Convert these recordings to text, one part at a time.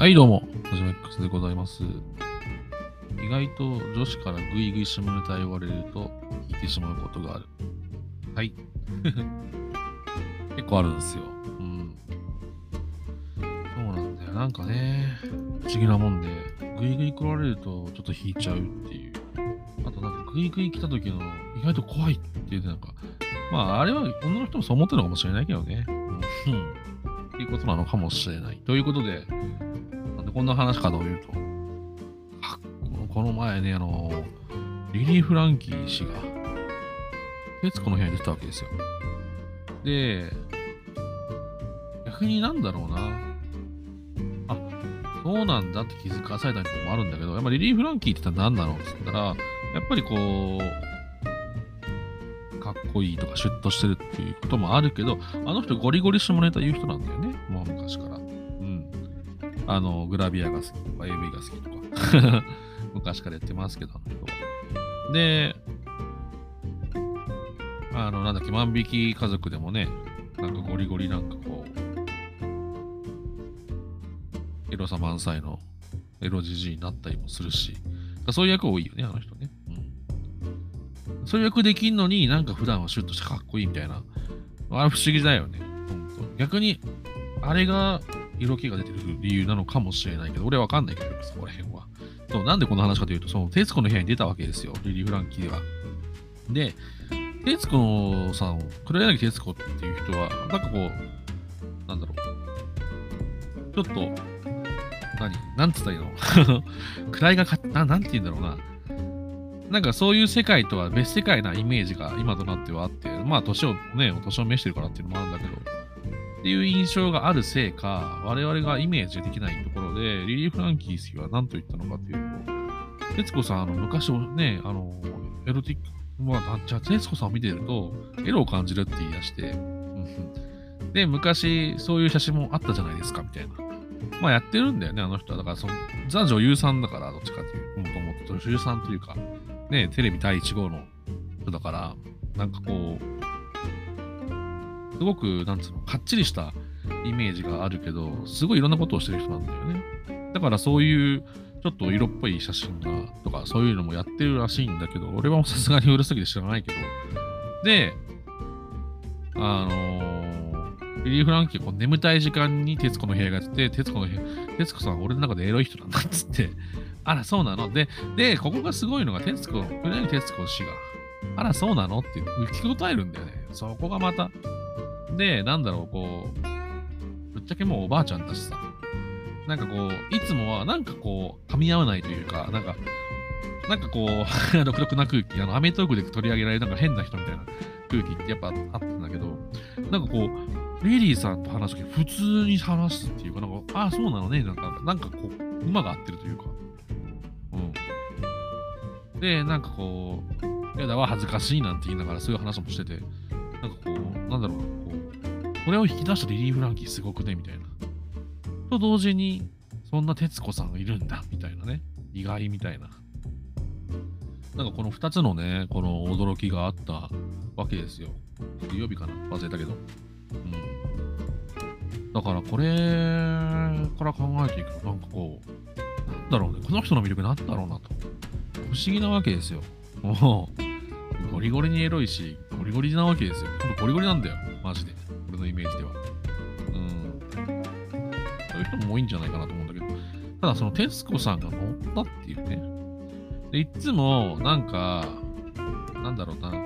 はい、どうも、はじめ X でございます。意外と女子からグイグイ下ネタ言われると引いてしまうことがある。はい。結構あるんですよ。うん。そうなんだよ。なんかね、不思議なもんで、グイグイ来られるとちょっと引いちゃうっていう。あとなんかグイグイ来た時の意外と怖いっていうなんか、まああれは女の人もそう思ってるのかもしれないけどね。うん。っていうことなのかもしれない。ということ、でこんな話かというと、この前ね、あの、リリー・フランキー氏が、徹子の部屋に出たわけですよ。で、逆になんだろうな。あ、そうなんだって気づかされたともあるんだけど、やっぱリリー・フランキーって言ったら何だろうって言ったら、やっぱりこう、かっこいいとかシュッとしてるっていうこともあるけど、あの人ゴリゴリ下ネタ言う人なんだよね。もう昔から。あの、グラビアが好きとか、AV が好きとか。昔からやってますけど、で、あの、なんだっけ、万引き家族でもね、なんかゴリゴリなんかこう、エロさ満載のエロじじいになったりもするし、そういう役多いよね、あの人ね。うん。そういう役できんのになんか普段はシュッとしてかっこいいみたいな。あれ不思議だよね。ほんと。逆に、あれが色気が出てる理由なのかもしれないけど、俺はわかんないけど、そこら辺は。そう、なんでこの話かというと、その、徹子の部屋に出たわけですよ、リリー・フランキーでは。で、徹子さん、黒柳徹子っていう人は、なんかこう、なんだろう。ちょっと、何？なんつったらいいの？位がか、ななんて言うんだろうな。なんかそういう世界とは別世界なイメージが今となってはあって、まあ年をね、年を召してるからっていうのもあるんだけど、っていう印象があるせいか、我々がイメージできないところで、リリー・フランキー氏は何と言ったのかというと、徹子さん、あの、昔ね、あの、エロティック、まあ、じゃあ、徹子さんを見てると、エロを感じるって言い出して、で、昔、そういう写真もあったじゃないですか、みたいな。まあ、やってるんだよね、あの人は。だから、その、ザ女優さんだから、どっちかっていう、もともと女優さんというか、ね、テレビ第1号の人だから、なんかこう、すごく、なんつうの、かっちりしたイメージがあるけど、すごいいろんなことをしてる人なんだよね。だからそういう、ちょっと色っぽい写真が、とか、そういうのもやってるらしいんだけど、俺はさすがにうるさすぎて知らないけど。で、あのー、ビリー・フランキーこう眠たい時間に徹子の部屋がやってて、徹子の部屋、徹子さん俺の中でエロい人なんだっつって、あら、そうなの？で、で、ここがすごいのが、徹子、黒柳徹子氏が、あら、そうなの？って聞き答えるんだよね。そこがまた。で、なんだろう、こう、ぶっちゃけもうおばあちゃんだしさ、なんかこう、いつもはなんかこう、噛み合わないというか、なんか、なんかこう、独特な空気、あの、アメトークで取り上げられるなんか変な人みたいな空気ってやっぱあったんだけど、なんかこう、リリーさんと話すとき普通に話すっていうか、なんか、ああ、そうなのね、なんか、なんかこう、馬が合ってるというか、うん。で、なんかこう、やだわ、恥ずかしいなんて言いながらそういう話もしてて、なんかこう、う、これを引き出したリリー・フランキーすごくね、みたいな。と同時に、そんな徹子さんがいるんだ、みたいなね。意外みたいな。なんかこの2つのね、この驚きがあったわけですよ。水曜日かな？忘れたけど。うん。だからこれから考えていくと、なんかこう、なんだろうね、この人の魅力なんだろうなと。不思議なわけですよ。もう、ゴリゴリにエロいし、ゴリゴリなわけですよ。ほんとゴリゴリなんだよ。マジで。のイメージでは。うん。そういう人も多いんじゃないかなと思うんだけど。ただ、その、徹子さんが乗ったっていうね。で、いつも、なんか、なんだろうな。こ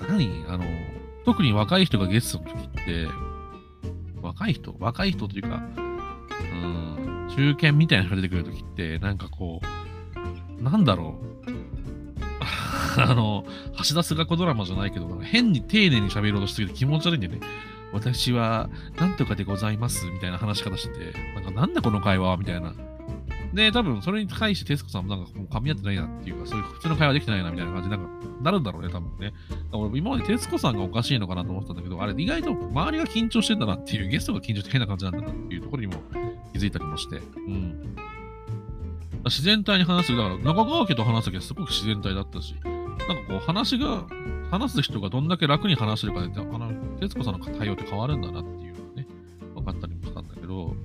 う、何？あの、特に若い人がゲストの時って、若い人？若い人というか、うん、中堅みたいな人が出てくる時って、なんかこう、なんだろう。あの、橋田壽賀子ドラマじゃないけど、変に丁寧に喋ろうとしすぎて気持ち悪いんだよね。私は、なんとかでございます、みたいな話し方してて、なんか、なんだこの会話みたいな。で、多分、それに対して、徹子さんもなんか、もう噛み合ってないなっていうか、そういう普通の会話できてないな、みたいな感じで、なんか、なるんだろうね、多分ね。俺、今まで徹子さんがおかしいのかなと思ってたんだけど、あれ、意外と周りが緊張してんだなっていう、ゲストが緊張して変な感じなんだなっていうところにも気づいたりもして、うん。自然体に話す。だから、中川家と話すときはすごく自然体だったし、なんかこう、話が、話す人がどんだけ楽に話してるかで、あの、徹子さんの対応って変わるんだなっていうのね、分かったりもしたんだけど、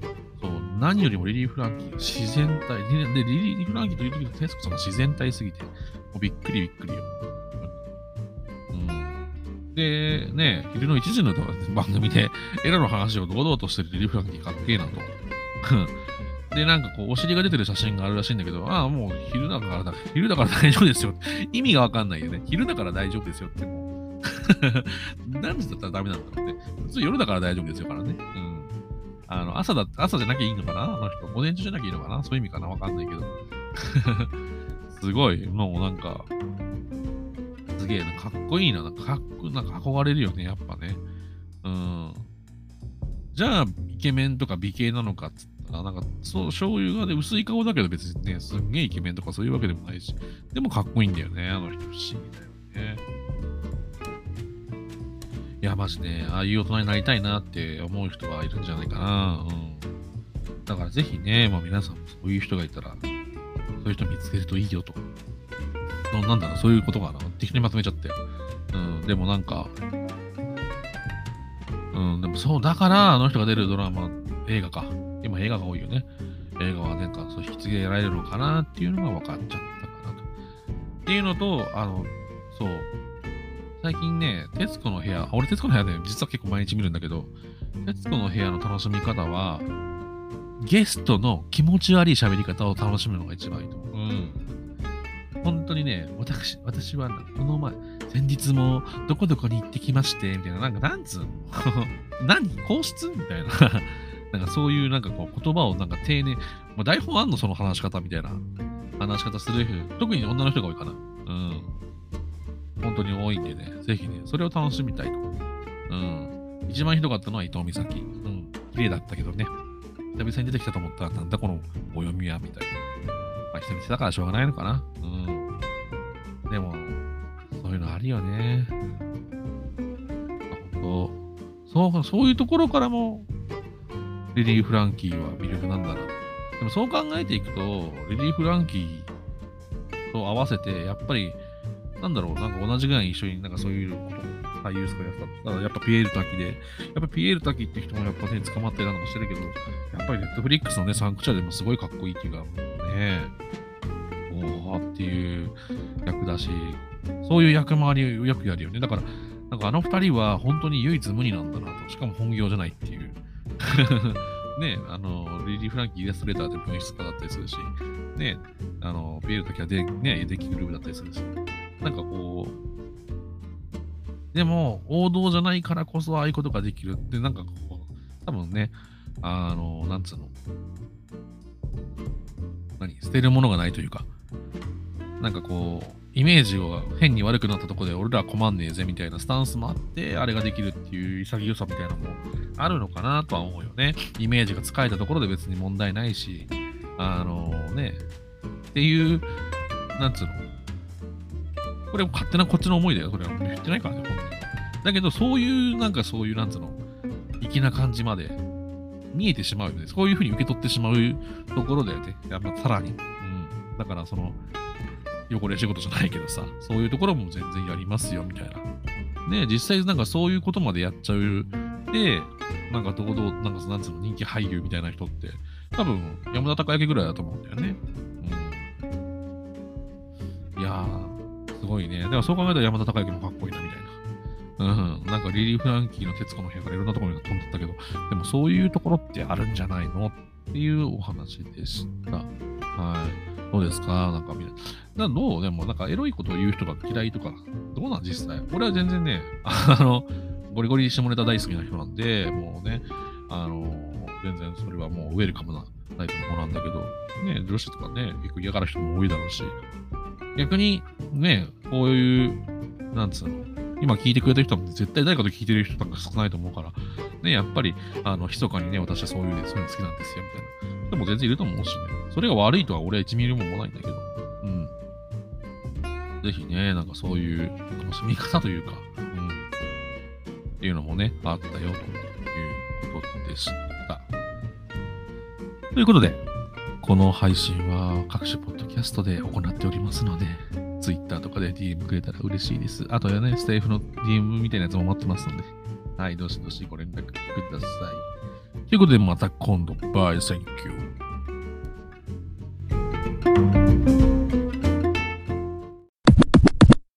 そう、何よりもリリー・フランキー自然体、で、リリー・フランキーという時のテスコさんが自然体すぎて、もうびっくりびっくりよ。うん。で、ね、昼の1時の番組で、エロの話を堂々としてるリリー・フランキーかっけえなと。で、なんかこう、お尻が出てる写真があるらしいんだけど、ああ、もう昼だからだ、昼だから大丈夫ですよ。意味がわかんないよね。昼だから大丈夫ですよって。何時だったらダメなんだろうね。普通夜だから大丈夫ですよからね。うん。あの、朝だ、朝じゃなきゃいいのかな？あの人。午前中じゃなきゃいいのかな？そういう意味かな？わかんないけど。すごい、もうなんか、すげえな、かっこいいな。なんかかっこ、なんか憧れるよね、やっぱね。うん。じゃあ、イケメンとか美形なのかっつったら、なんか、そう、醤油がね、薄い顔だけど別にね、すんげえイケメンとかそういうわけでもないし、でもかっこいいんだよね、あの人。不思議だよね。いや、マジね、ああいう大人になりたいなって思う人はいるんじゃないかな。うん。だからぜひね、もう皆さんもそういう人がいたら、そういう人見つけるといいよと。のなんだろう、そういうことかな。適当にまとめちゃって。うん、でもなんか、うん、でもそう、だからあの人が出るドラマ、映画か。今映画が多いよね。映画はなんかそう引き継げられるのかなっていうのが分かっちゃったかなと。っていうのと、あの、そう、最近ね、徹子の部屋、俺徹子の部屋で、実は結構毎日見るんだけど、徹子の部屋の楽しみ方は、ゲストの気持ち悪い喋り方を楽しむのが一番いいと思う。うん。本当にね、私、私は、この前、先日もどこどこに行ってきまして、みたいな、なんか、なんつうの？何？皇室みたいな。なんかそういうなんかこう言葉をなんか丁寧、まあ、台本あんのその話し方みたいな話し方する、特に女の人が多いかな。うん。本当に多いんでね、ぜひね、それを楽しみたいと。うん。一番ひどかったのは伊藤美咲。うん。綺麗だったけどね。久々に出てきたと思ったら、なんだこのお読みは、みたいな。まあ、久々だからしょうがないのかな。うん。でも、そういうのあるよね。本当そう、そういうところからも、リリー・フランキーは魅力なんだな。でもそう考えていくと、リリー・フランキーと合わせて、やっぱり、なんだろう、なんか同じぐらい一緒になんかそういう俳優とかやったら、やっぱピエール滝で、やっぱピエール滝って人もやっぱね、捕まってたのかしてるけど、やっぱりネットフリックスのね、サンクチャでもすごいかっこいいっていうか、ねおーっていう役だし、そういう役回りをよくやるよね。だから、なんかあの二人は本当に唯一無二なんだなと。しかも本業じゃないっていう。ねあの、リリー・フランキーイラストレーターで文筆家だったりするし、ねあの、ピエールの時はで、ね、デッキグループだったりするし、なんかこう、でも、王道じゃないからこそああいうことができるって、なんかこう、多分ね、あの、なんつうの、何、捨てるものがないというか、なんかこう、イメージが変に悪くなったところで俺ら困んねえぜみたいなスタンスもあって、あれができるっていう潔さみたいなのもあるのかなとは思うよね。イメージが使えたところで別に問題ないし、あのね、っていう、なんつうの。これ勝手なこっちの思いだよ。それは言ってないからね、本人は。だけど、そういう、なんかそういう、なんつうの、粋な感じまで見えてしまうよね。そういうふうに受け取ってしまうところだよね。やっぱさらに。うん。だから、その、汚れ仕事じゃないけどさ、そういうところも全然やりますよ、みたいな。ね実際なんかそういうことまでやっちゃう。で、なんか堂々、なんかなんつうの、人気俳優みたいな人って、多分、山田孝之ぐらいだと思うんだよね。うん。いやー、すごいね。でもそう考えたら山田孝之もかっこいいな、みたいな。うん。なんかリリー・フランキーの徹子の部屋からいろんなところに飛んでったけど、でもそういうところってあるんじゃないの？っていうお話でした。はい。どうですか？なんかみんな。どう？でも、なんかエロいことを言う人が嫌いとか、どうなん？実際。俺は全然ね、あの、ゴリゴリ下ネタ大好きな人なんで、もうね、あの、全然それはもうウェルカムなタイプの子なんだけど、ね、女子とかね、結構嫌がる人も多いだろうし、逆にね、こういう、なんつうの、今聞いてくれてる人も絶対誰かと聞いてる人なんか少ないと思うから、ね、やっぱり、あの、密かにね、私はそういうね、そういうの好きなんですよ、みたいな。でも全然いると思うしね。それが悪いとは俺は1ミリも思わないんだけど、うん。ぜひね、なんかそういう楽しみ方というか、うん。っていうのもね、あったよということでした。ということで、この配信は各種ポッドキャストで行っておりますので、Twitter とかで DM くれたら嬉しいです。あとはね、スタエフの DM みたいなやつも待ってますので、はい、どしどしご連絡ください。ということで、また今度、 Bye, thank you。